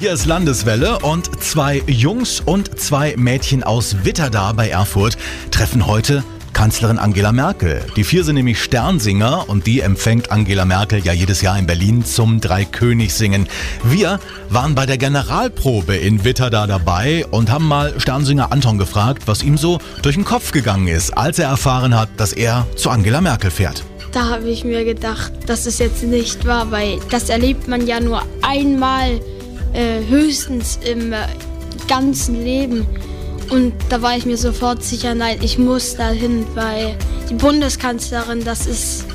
Hier ist Landeswelle und zwei Jungs und zwei Mädchen aus Witterdar bei Erfurt treffen heute Kanzlerin Angela Merkel. Die vier sind nämlich Sternsinger und die empfängt Angela Merkel ja jedes Jahr in Berlin zum Dreikönigssingen. Wir waren bei der Generalprobe in Witterdar dabei und haben mal Sternsinger Anton gefragt, was ihm so durch den Kopf gegangen ist, als er erfahren hat, dass er zu Angela Merkel fährt. Da habe ich mir gedacht, dass es jetzt nicht war, weil das erlebt man ja nur einmal äh, höchstens im äh, ganzen Leben. Und da war ich mir sofort sicher, nein, ich muss dahin, weil die Bundeskanzlerin, das ist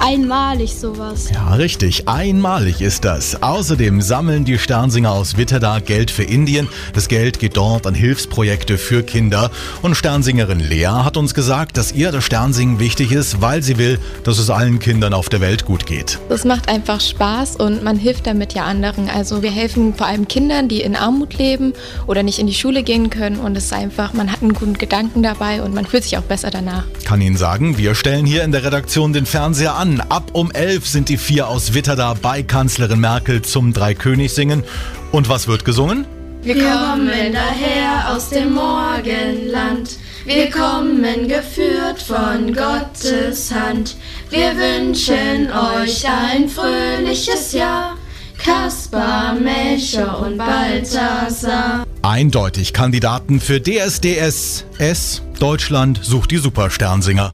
einmalig sowas. Ja, richtig. Einmalig ist das. Außerdem sammeln die Sternsinger aus Witterdar Geld für Indien. Das Geld geht dort an Hilfsprojekte für Kinder. Und Sternsingerin Lea hat uns gesagt, dass ihr das Sternsingen wichtig ist, weil sie will, dass es allen Kindern auf der Welt gut geht. Das macht einfach Spaß und man hilft damit ja anderen. Also wir helfen vor allem Kindern, die in Armut leben oder nicht in die Schule gehen können. Und es ist einfach, man hat einen guten Gedanken dabei und man fühlt sich auch besser danach. Kann Ihnen sagen, wir stellen hier in der Redaktion den Fernseher an. Ab um 11 sind die vier aus Witterdar bei Kanzlerin Merkel zum Dreikönigssingen. Und was wird gesungen? Wir kommen daher aus dem Morgenland. Wir kommen geführt von Gottes Hand. Wir wünschen euch ein fröhliches Jahr. Kaspar, Melcher und Balthasar. Eindeutig Kandidaten für DSDS S. Deutschland sucht die Supersternsinger.